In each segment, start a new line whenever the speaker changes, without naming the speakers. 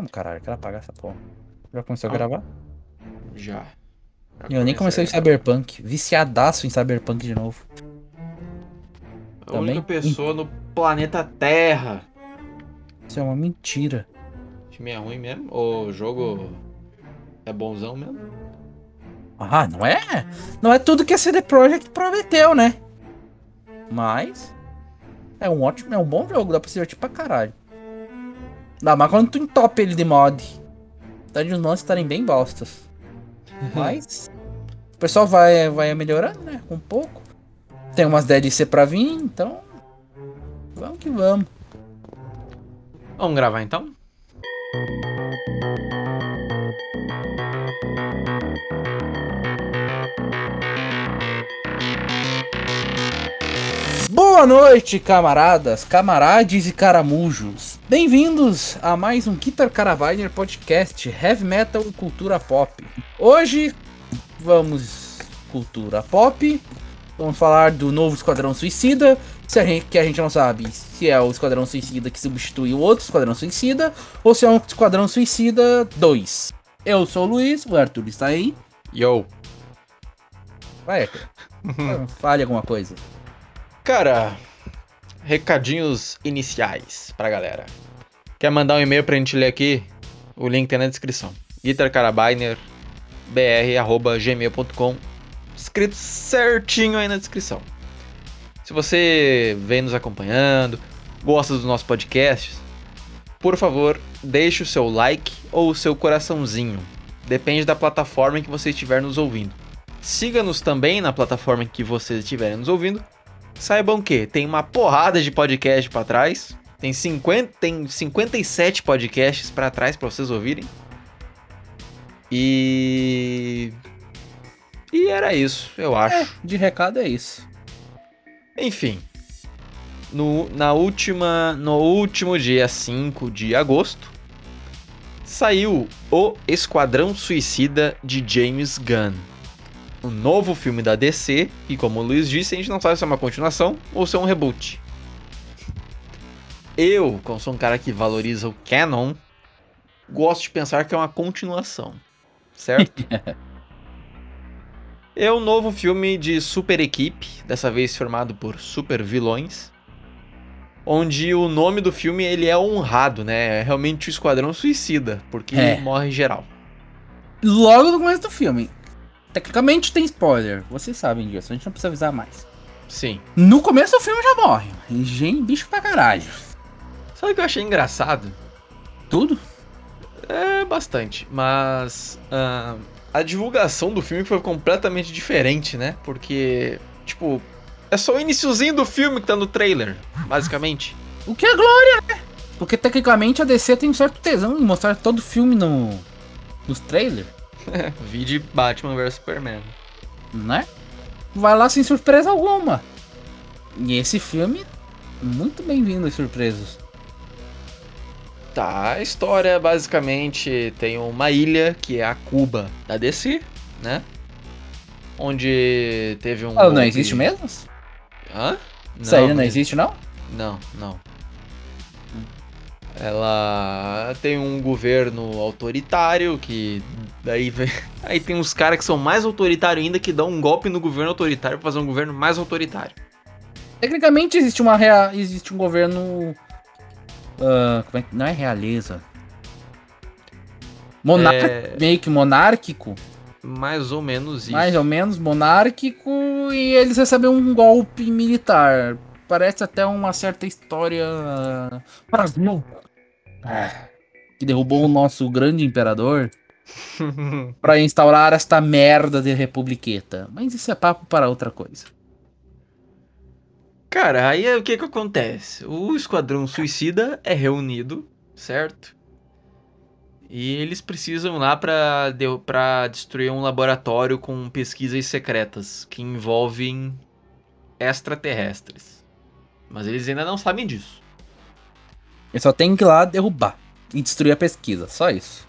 Como caralho? Quero apagar essa porra. Já começou a
Ah.
gravar?
Já. Já
Eu nem comecei em Cyberpunk. Viciadaço em Cyberpunk de novo.
A única
também?
pessoa no planeta Terra.
Isso é uma mentira.
O time é ruim mesmo? O jogo é bonzão mesmo?
Ah, não é? Não é tudo que a CD Projekt prometeu, né? Mas. É um ótimo, é um bom jogo, dá pra se divertir pra caralho. Dá mais quando tu entope ele de mod. Tá de os mods estarem bem bostas. Mas. O pessoal vai, vai melhorando, né? Com um pouco. Tem umas DLC pra vir, então. Vamos que vamos.
Vamos gravar então?
Boa noite, camaradas, camarades e caramujos. Bem-vindos a mais um Guitar Caraviner Podcast Heavy Metal e Cultura Pop. Hoje vamos cultura pop. Vamos falar do novo Esquadrão Suicida, se a gente, que a gente não sabe se é o Esquadrão Suicida que substitui o outro Esquadrão Suicida ou se é um Esquadrão Suicida 2. Eu sou o Luiz, o Arthur está aí.
Yo.
Vai, Arthur. Fale alguma coisa.
Cara, recadinhos iniciais pra galera. Quer mandar um e-mail pra gente ler aqui? O link tá na descrição. guitarcarabiner.br@gmail.com Escrito certinho aí na descrição. Se você vem nos acompanhando, gosta dos nossos podcasts, por favor, deixe o seu like ou o seu coraçãozinho. Depende da plataforma em que você estiver nos ouvindo. Siga-nos também na plataforma em que vocês estiverem nos ouvindo Saibam que tem uma porrada de podcast pra trás. Tem 50, tem 57 podcasts pra trás pra vocês ouvirem. E E era isso, eu acho.
É, de recado é isso.
Enfim. No, na última, no último dia 5 de agosto, saiu O Esquadrão Suicida de James Gunn. Um novo filme da DC, e como o Luiz disse, a gente não sabe se é uma continuação ou se é um reboot. Eu, como sou um cara que valoriza o canon, gosto de pensar que é uma continuação, certo? É um novo filme de super equipe, dessa vez formado por super vilões, onde o nome do filme ele é honrado, né? É realmente o Esquadrão Suicida, porque
É.
morre geral.
Logo no começo do filme. Tecnicamente tem spoiler, vocês sabem disso, a gente não precisa avisar mais.
Sim.
No começo do filme já morre. Engenho bicho pra caralho.
Sabe o que eu achei engraçado?
Tudo?
É bastante, mas ah, a divulgação do filme foi completamente diferente, né? Porque, tipo, é só o iniciozinho do filme que tá no trailer, basicamente.
O que é glória, né? Porque tecnicamente a DC tem um certo tesão em mostrar todo o filme no, nos trailers,
Vi de Batman vs Superman.
né? Vai lá sem surpresa alguma. E esse filme, muito bem-vindo às surpresas.
Tá, a história basicamente tem uma ilha que é a Cuba da DC, né? Onde teve um.
Ah, não existe mesmo?
Hã?
Isso aí não
não
existe, não?
Não, não. Ela tem um governo autoritário que daí vem... aí tem uns caras que são mais autoritários ainda que dão um golpe no governo autoritário pra fazer um governo mais autoritário.
Tecnicamente existe uma rea... existe um governo. ah, como é que. Não é realeza. Monar...
É-
Meio que monárquico.
Mais ou menos isso.
Mais ou menos monárquico. E eles recebem um golpe militar. Parece até uma certa história. Brasil. Que derrubou o nosso grande imperador pra instaurar esta merda de republiqueta. Mas isso é papo para outra coisa.
Cara, aí é o que que acontece? O Esquadrão Suicida é reunido, certo? E eles precisam lá pra, de- pra destruir um laboratório com pesquisas secretas que envolvem extraterrestres. Mas eles ainda não sabem disso.
Ele só tem que ir lá derrubar e destruir a pesquisa. Só isso.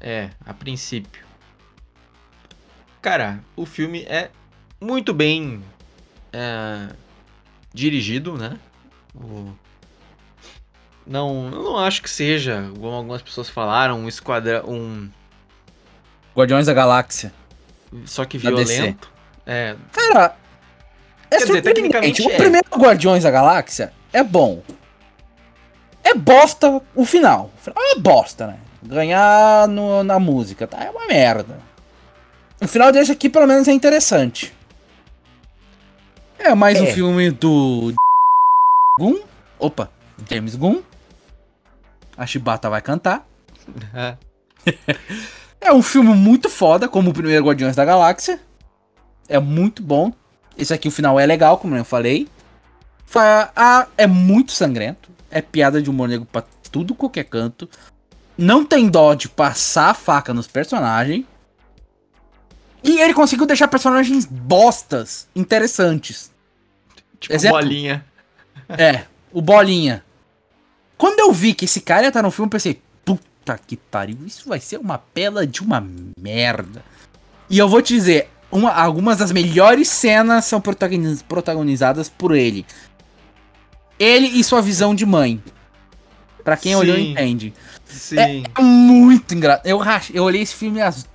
É, a princípio. Cara, o filme é muito bem é, dirigido, né? O, Não, eu não acho que seja, como algumas pessoas falaram, um esquadrão. Um.
Guardiões da Galáxia.
Só que violento. É.
Cara, é
Quer
surpreendente.
tecnicamente
O
é.
primeiro Guardiões da Galáxia é bom. É bosta o final. O final é uma bosta, né? Ganhar no- na música, tá? É uma merda. O final desse aqui, pelo menos, é interessante. É mais um
É.
filme do. Gun. Opa, James Gunn. A Chibata vai cantar.
é.
É um filme muito foda, como o primeiro Guardiões da Galáxia. É muito bom. Esse aqui, o final é legal, como eu falei. Fa- ah, é muito sangrento. É piada de humor negro pra tudo qualquer canto. Não tem dó de passar a faca nos personagens. E ele conseguiu deixar personagens bostas interessantes.
Tipo
Exemplo.
bolinha.
É, o Bolinha. Quando eu vi que esse cara ia estar no filme, eu pensei, puta que pariu, isso vai ser uma pela de uma merda. E eu vou te dizer, uma- algumas das melhores cenas são protagoniz- protagonizadas por ele. Ele e sua visão de mãe. Pra quem olhou,
Sim.
entende.
Sim.
É muito engraçado. Eu, eu olhei esse filme às.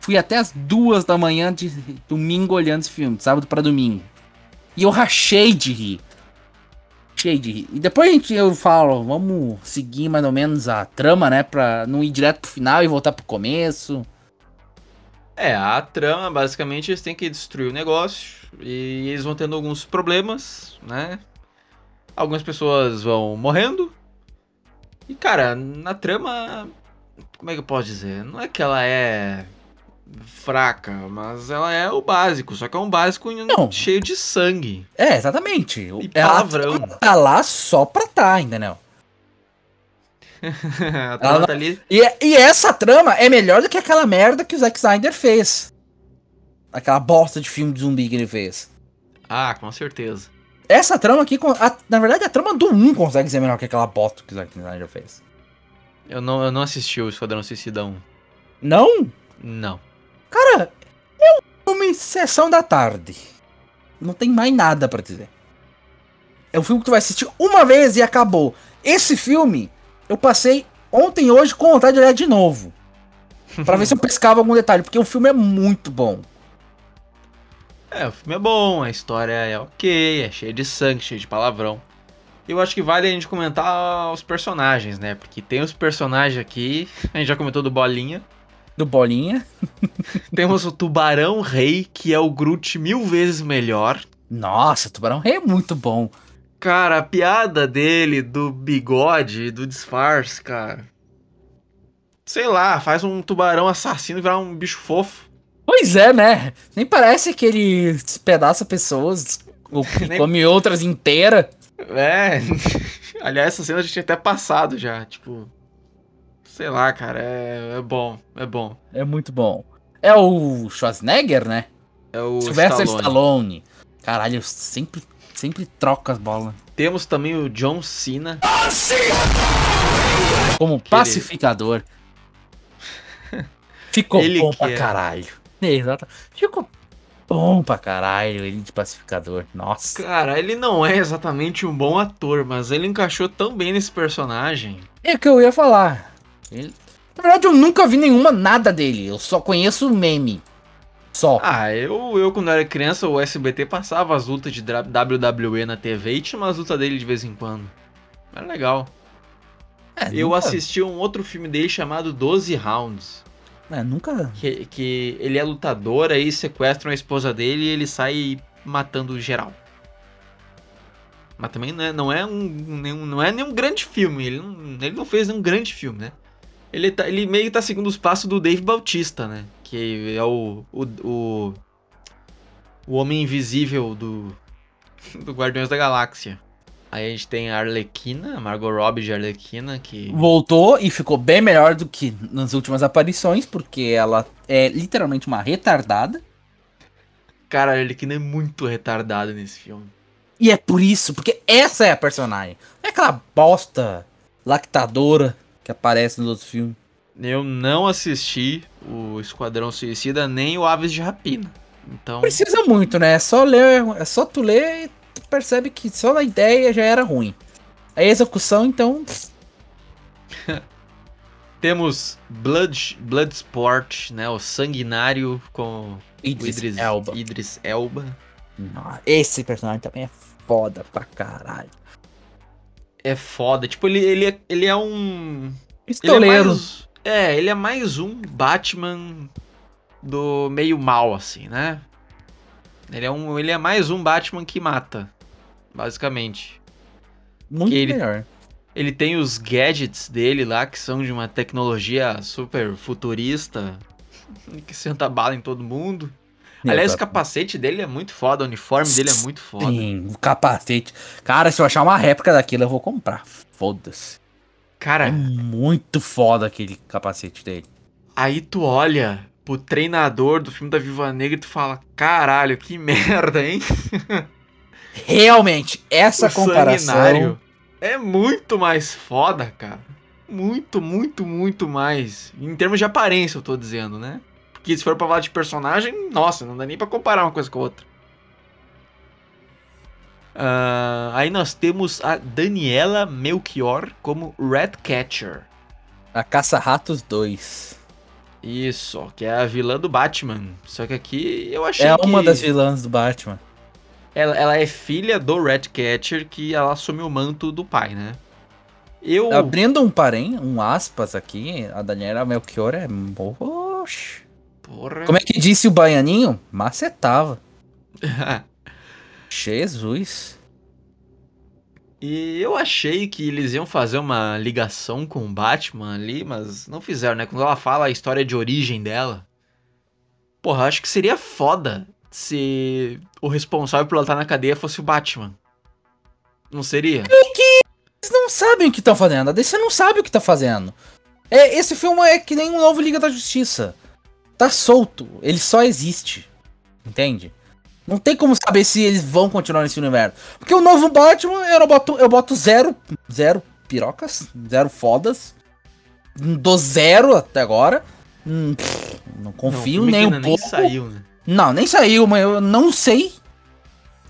Fui até as duas da manhã de domingo olhando esse filme, de sábado pra domingo. E eu rachei de rir. Rachei de rir. E depois a gente, eu falo, vamos seguir mais ou menos a trama, né? Pra não ir direto pro final e voltar pro começo.
É, a trama, basicamente, eles têm que destruir o negócio e eles vão tendo alguns problemas, né? Algumas pessoas vão morrendo. E, cara, na trama, como é que eu posso dizer? Não é que ela é fraca, mas ela é o básico, só que é um básico
Não.
cheio de sangue.
É, exatamente.
E
Ela
palavrão.
tá lá só pra tá, entendeu?
a trama
não-
tá ali.
E, e essa trama é melhor do que aquela merda que o Zack Snyder fez. Aquela bosta de filme de zumbi que ele fez.
Ah, com certeza.
Essa trama aqui, a- na verdade, a trama do 1 consegue ser melhor que aquela bosta que o Zack Snyder fez.
Eu não, eu não assisti o Esquadrão Suicida 1.
Não?
Não.
Cara, é um filme sessão da tarde. Não tem mais nada pra dizer. É um filme que tu vai assistir uma vez e acabou. Esse filme, eu passei ontem e hoje com vontade de olhar de novo. Pra ver se eu pescava algum detalhe, porque o filme é muito bom.
É, o filme é bom, a história é ok, é cheia de sangue, cheia de palavrão. Eu acho que vale a gente comentar os personagens, né? Porque tem os personagens aqui, a gente já comentou do Bolinha.
Do Bolinha.
Temos o Tubarão Rei, que é o Groot mil vezes melhor.
Nossa, Tubarão Rei é muito bom.
Cara, a piada dele, do bigode, do disfarce, cara. Sei lá, faz um tubarão assassino virar um bicho fofo.
Pois é, né? Nem parece que ele despedaça pessoas ou
Nem-
come outras inteiras.
É. Aliás, essa cena a gente tinha até passado já, tipo. Sei lá, cara, é, é bom, é bom.
É muito bom. É o Schwarzenegger, né?
É o
Sylvester
Stallone.
Stallone. Caralho, eu sempre, sempre troco as bolas.
Temos também o John Cena.
Como pacificador. Ficou
Ele
bom pra
é.
caralho. Exato. Ficou bom pra caralho ele de pacificador. Nossa.
Cara, ele não é exatamente um bom ator, mas ele encaixou tão bem nesse personagem.
É o que eu ia falar. Ele- Na verdade, eu nunca vi nenhuma nada dele. Eu só conheço o meme. Só.
Ah, eu, eu quando era criança, o SBT passava as lutas de WWE na TV e tinha umas lutas dele de vez em quando. Era legal.
É,
Eu
nunca-
assisti um outro filme dele chamado 12 Rounds.
É, nunca.
Que, que ele é lutador, aí sequestram a esposa dele e ele sai matando geral. Mas também não é, não é um nenhum, não é nenhum grande filme. Ele não, ele não fez nenhum grande filme, né? Ele, tá, ele meio que tá seguindo os passos do Dave Bautista, né? Que é o. O, o, o Homem Invisível do. Do Guardiões da Galáxia. Aí a gente tem a Arlequina, a Margot Robbie de Arlequina, que.
Voltou e ficou bem melhor do que nas últimas aparições, porque ela é literalmente uma retardada.
Cara, a Arlequina é muito retardada nesse filme.
E é por isso, porque essa é a personagem. Não é aquela bosta lactadora que aparece nos outros filmes.
Eu não assisti o Esquadrão Suicida nem o Aves de Rapina. Então,
precisa muito, né? É só ler, é só tu ler percebe que só na ideia já era ruim. A execução, então,
Temos Blood, Bloodsport, né? O sanguinário com o
Idris,
Idris
Elba.
Idris Elba.
Esse personagem também é foda pra caralho.
É foda. Tipo, ele, ele, é, ele é um. Ele é,
Pistoleiro.
mais, é, ele é mais um Batman do meio mal, assim, né? Ele é, um, ele é mais um Batman que mata, basicamente.
Muito
ele-
melhor.
Ele tem os gadgets dele lá, que são de uma tecnologia super futurista, que senta bala em todo mundo. Aliás, o
Exato.
capacete dele é muito foda, o uniforme dele é muito foda.
Sim, o capacete. Cara, se eu achar uma réplica daquilo, eu vou comprar. Foda-se. É
Cara,
muito foda aquele capacete dele.
aí tu olha pro treinador do filme da Viva Negra e tu fala, caralho, que merda, hein?
Realmente, essa
o
comparação.
sanguinário é muito mais foda, cara. Muito, muito, muito mais. Em termos de aparência, eu tô dizendo, né? Porque se for pra falar de personagem, nossa, não dá nem pra comparar uma coisa com a outra. Ah, aí nós temos a Daniela Melchior como Ratcatcher.
A Caça-Ratos 2.
Isso, que é a vilã do Batman. Só que aqui eu achei
É
que
uma das vilãs do Batman.
Ela, ela é filha do Ratcatcher que ela assume o manto do pai, né? Eu
Abrindo um parém, um aspas aqui, a Daniela Melchior é. Oxe.
Porra.
Como é que disse o Baianinho? Macetava. Jesus.
E eu achei que eles iam fazer uma ligação com o Batman ali, mas não fizeram, né? Quando ela fala a história de origem dela. Porra, acho que seria foda se o responsável por ela estar na cadeia fosse o Batman. Não seria?
Eles não sabem o que estão fazendo. A DC não sabe o que tá fazendo. É, esse filme é que nem um novo Liga da Justiça. Tá solto. Ele só existe. Entende? Não tem como saber se eles vão continuar nesse universo. Porque o novo Batman, eu, boto, eu boto zero, zero pirocas, zero fodas. Do zero até agora. Hum, pff, não confio
Não,
nem
que
um pouco.
Nem saiu, né?
Não, nem saiu, mas eu não sei.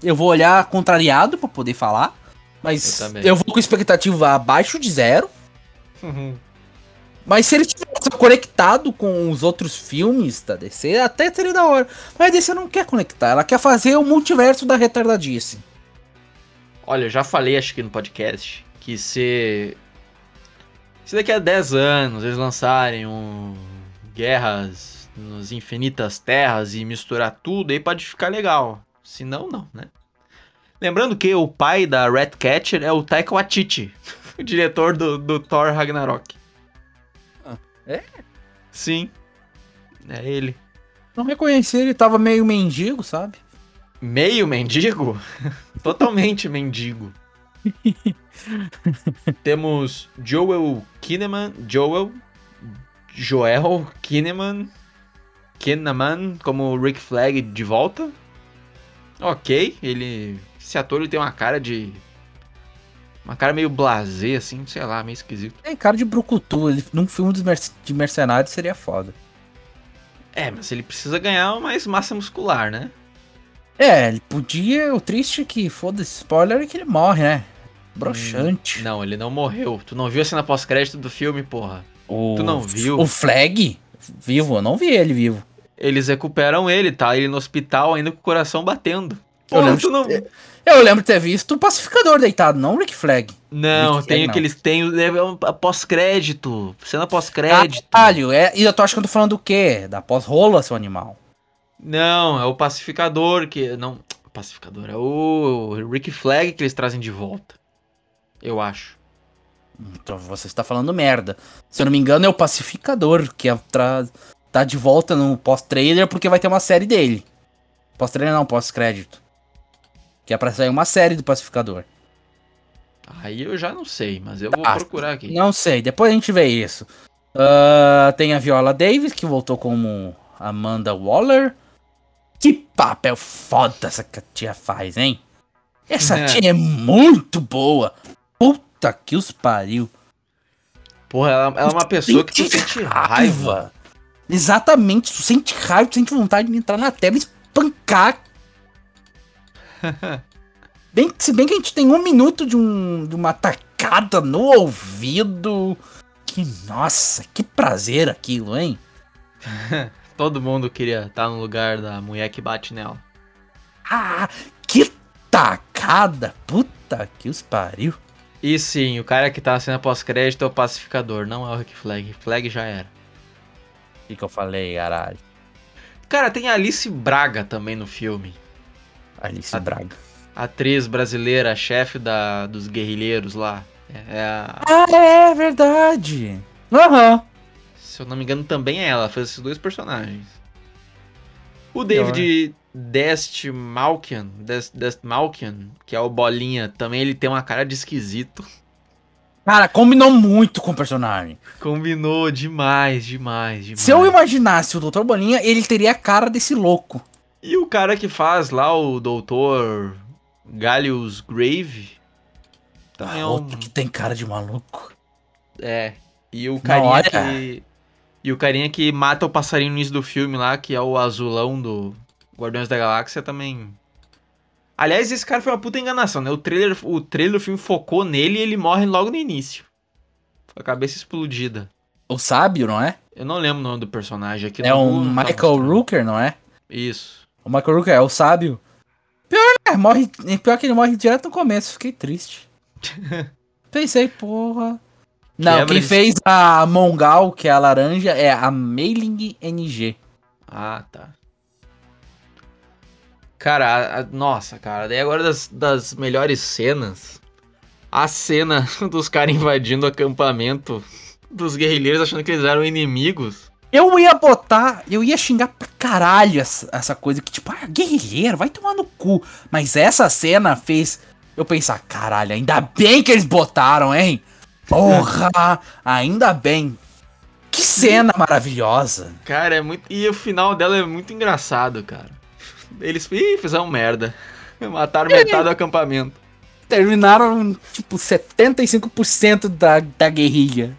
Eu vou olhar contrariado pra poder falar. Mas
Eu
eu, vou com expectativa abaixo de zero. Mas se ele tivesse conectado com os outros filmes da DC, até seria da hora. Mas a DC não quer conectar, ela quer fazer o multiverso da retardadice.
Olha, eu já falei, acho que no podcast, que se. Se daqui a 10 anos eles lançarem um Guerras nas Infinitas Terras e misturar tudo, aí pode ficar legal. Se não, não, né? Lembrando que o pai da Ratcatcher é o Taika Waititi, o diretor do, do Thor Ragnarok.
Ah, é?
Sim. É ele.
Não reconheci, ele tava meio mendigo, sabe?
Meio mendigo? Totalmente mendigo. Temos Joel Kinnaman, Joel, Joel Kinnaman, Kinnaman como Rick Flag de volta. Ok, ele, esse ator ele tem uma cara de, uma cara meio blasé assim, sei lá, meio esquisito.
Tem cara de brucutu, ele num filme dos merc- de mercenários seria foda.
É, mas ele precisa ganhar mais massa muscular, né?
É, ele podia, o triste é que, foda-se, spoiler, é que ele morre, né? Broxante.
Não, ele não morreu. Tu não viu a cena pós-crédito do filme, porra?
O,
Tu não viu?
O Flag, vivo, eu não vi ele vivo.
Eles recuperam ele, tá? Ele no hospital ainda com o coração batendo.
Eu
Porra,
lembro
não...
Eu lembro de ter visto o pacificador deitado, não o Rick Flag.
Não,
Rick
tem
Flag,
o que
não.
eles têm é um pós-crédito. Cena pós-crédito.
Caralho, é, e eu tô achando que eu tô falando do quê? Da pós-rola, seu animal.
Não, é o pacificador que. Não, pacificador. É o Rick Flag que eles trazem de volta. Eu acho.
Então você está falando merda. Se eu não me engano, é o pacificador que é tá de volta no pós-trailer porque vai ter uma série dele. Pós-trailer não, pós-crédito. Que é pra sair uma série do pacificador.
Aí eu já não sei, mas eu vou
Tá.
procurar aqui.
Não sei, depois a gente vê isso. Ah, tem a Viola Davis, que voltou como Amanda Waller. Que papel foda essa tia faz, hein? Essa
É.
tia é muito boa. Puta que os pariu.
Porra, ela, ela é uma pessoa que tu sente raiva.
Exatamente, tu sente raiva, tu sente vontade de entrar na tela e espancar. bem, se bem que a gente tem um minuto de, um, de uma tacada no ouvido. Que, nossa, que prazer aquilo, hein?
Todo mundo queria estar no lugar da mulher que bate nela.
Ah, que tacada! Puta que os pariu.
E sim, o cara que tá na cena pós-crédito é o pacificador, não é o Rick Flag. Flag já era.
O que, que eu falei, caralho?
Cara, tem a Alice Braga também no filme.
Alice
A-
Braga.
Atriz brasileira, chefe da, dos guerrilheiros lá. É, é a-
Ah, é verdade. Aham.
se eu não me engano, também é ela. ela Fez esses dois personagens. O David Dest Malkian, Dest, Dest Malkian, que é o Bolinha, também ele tem uma cara de esquisito.
Cara, combinou muito com o personagem.
Combinou demais, demais, demais.
Se eu imaginasse o Dr. Bolinha, ele teria a cara desse louco.
E o cara que faz lá o Doutor Gallius Grave também é
Ah,
um...
outro que tem cara de maluco.
É. E o carinha
olha.
que. E o carinha que mata o passarinho no início do filme lá, que é o azulão do Guardiões da Galáxia, também. Aliás, esse cara foi uma puta enganação, né? O trailer, o trailer do filme focou nele e ele morre logo no início. Com a cabeça explodida.
O sábio, não é?
Eu não lembro o nome do personagem aqui.
É
Google tá
Michael
mostrando.
Rooker, não é?
Isso.
O Michael Rooker é o sábio. Pior, é, morre, pior que ele morre direto no começo. Fiquei triste. Pensei, porra. Não,
Quebra
quem
de-
fez a Mongal, que é a laranja, é a Mailing NG.
Ah, tá. Cara, a- a- nossa, cara. Daí agora das, das melhores cenas. A cena dos caras invadindo o acampamento dos guerrilheiros achando que eles eram inimigos.
Eu ia botar, eu ia xingar pra caralho essa, essa coisa que, tipo, ah, guerrilheiro, vai tomar no cu. Mas essa cena fez eu pensar, caralho, ainda bem que eles botaram, hein? Porra, ainda bem. Que cena maravilhosa.
Cara, é muito. E o final dela é muito engraçado, cara. Eles Ih, fizeram merda. Mataram metade do acampamento.
Terminaram, tipo, 75% da, da guerrilha.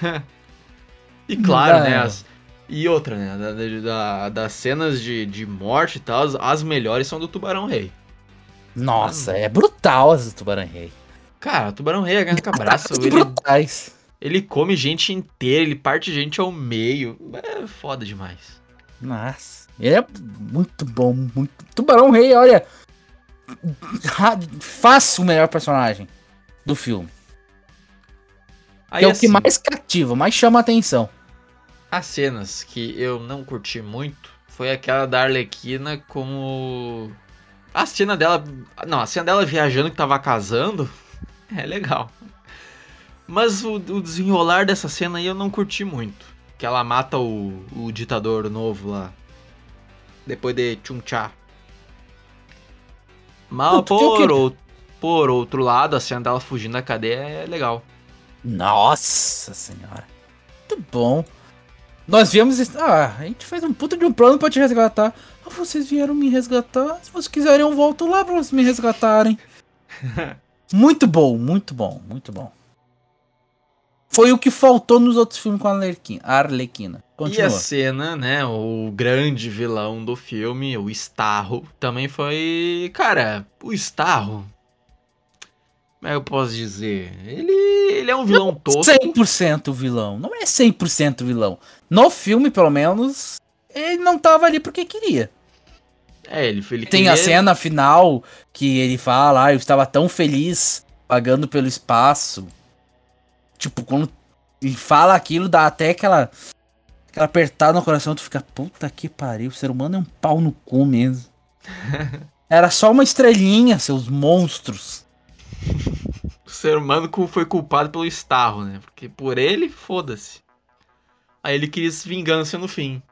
E claro,
Não.
né? as- E outra, né? Da, da- das cenas de, de morte e tal, as, as melhores são do Tubarão Rei.
Nossa, é brutal as do Tubarão Rei.
Cara, o Tubarão Rei abraço.
Ataques
Ele,
brutais.
ele come gente inteira, ele parte gente ao meio. É foda demais.
Nossa, ele é muito bom, muito. Tubarão Rei, olha. Fácil o melhor personagem do filme.
Aí
é o
assim,
que mais cativa, mais chama a atenção.
as cenas que eu não curti muito foi aquela da Arlequina como. A cena dela. Não, a cena dela viajando que tava casando. É legal. Mas o, o desenrolar dessa cena aí eu não curti muito. Que ela mata o, o ditador novo lá. Depois de Chun-Cha. Mas
Não, que-
por, ou- por outro lado, a cena dela fugindo da cadeia é legal.
Nossa senhora. Muito bom. Nós viemos. Ah, a gente fez um puta de um plano pra te resgatar. Ah, vocês vieram me resgatar. Se vocês quiserem, eu volto lá pra vocês me resgatarem. muito bom, muito bom, muito bom. Foi o que faltou nos outros filmes com a Arlequina. A Arlequina.
E
Continua.
a cena, né? O grande vilão do filme, o Starro, também foi. Cara, o Starro. Como é que eu posso dizer? Ele, ele é um vilão tosco.
100% vilão. Não é 100% vilão. No filme, pelo menos, ele não tava ali porque queria.
É, ele, ele
Tem
queria-
a cena final que ele fala, ah, eu estava tão feliz pagando pelo espaço. Tipo, quando ele fala aquilo, dá até aquela, aquela apertada no coração, tu fica, puta que pariu, o ser humano é um pau no cu mesmo. Era só uma estrelinha, seus monstros.
O ser humano foi culpado pelo Starro, né? Porque por ele, foda-se. Aí ele quis vingança no fim.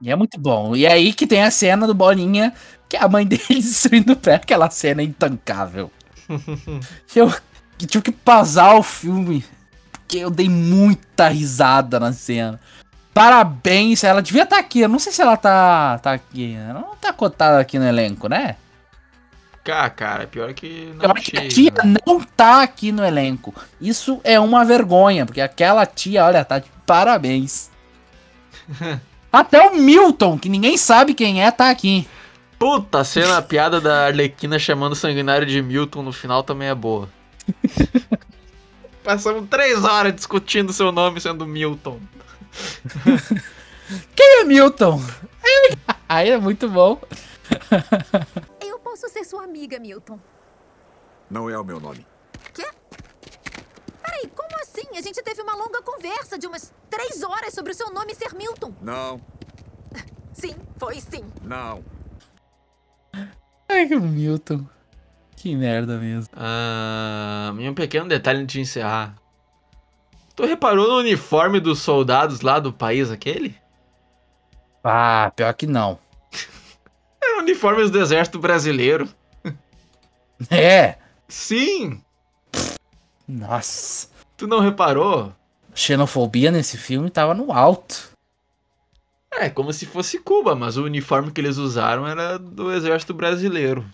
E é muito bom. E é aí que tem a cena do Bolinha, que é a mãe dele destruindo o pé, aquela cena intancável. eu tive que pausar o filme, porque eu dei muita risada na cena. Parabéns, ela devia estar aqui. Eu não sei se ela tá, tá aqui. Ela não tá cotada aqui no elenco, né?
Cara, cara, pior que não
eu acho que a
achei,
tia
né?
não tá aqui no elenco. Isso é uma vergonha, porque aquela tia, olha, tá de parabéns. Até o Milton, que ninguém sabe quem é, tá aqui.
Puta, a cena, a piada da Arlequina chamando o Sanguinário de Milton no final também é boa. Passamos três horas discutindo seu nome sendo Milton.
Quem é Milton? Aí é muito bom.
Eu posso ser sua amiga, Milton.
Não é o meu nome.
Quê? Peraí, como assim? A gente teve uma longa conversa de umas três horas sobre o seu nome ser Milton.
Não,
Sim, foi sim.
não.
Ai, que Milton. Que merda mesmo.
Ah, e um pequeno detalhe antes de encerrar. Tu reparou no uniforme dos soldados lá do país aquele?
Ah, pior que não.
É o uniforme do exército brasileiro.
É.
Sim!
Nossa.
Tu não reparou?
Xenofobia nesse filme tava no alto.
É, como se fosse Cuba, mas o uniforme que eles usaram era do exército brasileiro.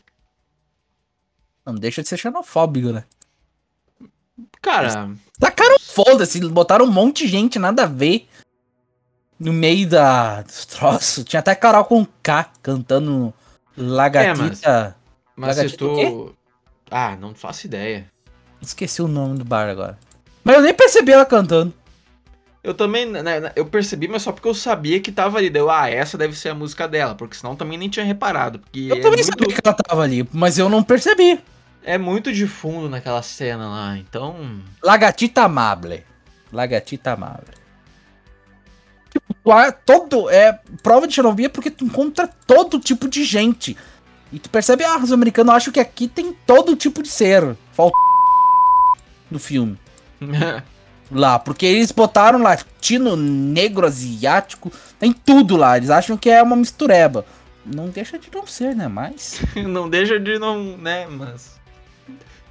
Não deixa de ser xenofóbico, né?
Cara,
Tacaram foda-se, botaram um monte de gente, nada a ver. No meio da, dos troços. Tinha até Carol com K cantando Lagatita.
mas se
Lagartixa o quê?
tu. Ah, não faço ideia.
Esqueci o nome do bar agora. Mas eu nem percebi ela cantando.
Eu também, né, né, eu percebi, mas só porque eu sabia que tava ali. Deu, ah, essa deve ser a música dela, porque senão também nem tinha reparado. Porque
Eu
é,
também
muito,
sabia que ela tava ali, mas eu não percebi.
é muito de fundo naquela cena lá, então.
Lagatita amable. Lagatita amable. Tipo, todo. É prova de xenofobia porque tu encontra todo tipo de gente. E tu percebe, ah, os americanos acham que aqui tem todo tipo de ser. Falta no filme. Lá, porque eles botaram latino, negro, asiático, tem tudo lá. Eles acham que é uma mistureba. Não deixa de não ser, né? Mas.
não deixa de não, né, mas.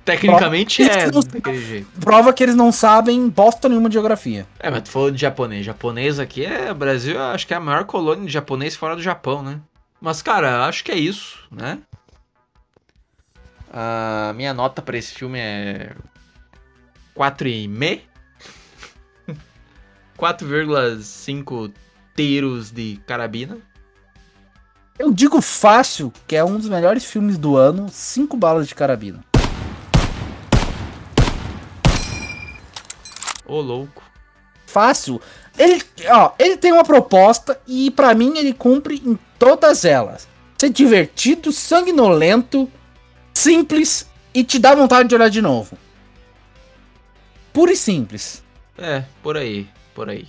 Tecnicamente
Prova-
é
Não-
daquele jeito.
Prova que eles não sabem bosta nenhuma de geografia.
É, mas tu falou de japonês. Japonês aqui é. Brasil, acho que é a maior colônia de japonês fora do Japão, né? Mas, cara, acho que é isso, né? A minha nota pra esse filme é. 4,5? 4,5 tiros de carabina.
Eu digo fácil que é um dos melhores filmes do ano, cinco balas de carabina.
Ô, louco.
Fácil. Ele, ó, ele tem uma proposta e pra mim ele cumpre em todas elas. Ser divertido, sanguinolento, simples e te dá vontade de olhar de novo. Puro e simples.
É, por aí, por aí.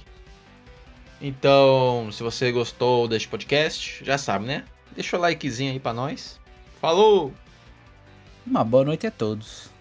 Então, se você gostou deste podcast, já sabe, né? Deixa o likezinho aí pra nós. Falou!
Uma boa noite a todos.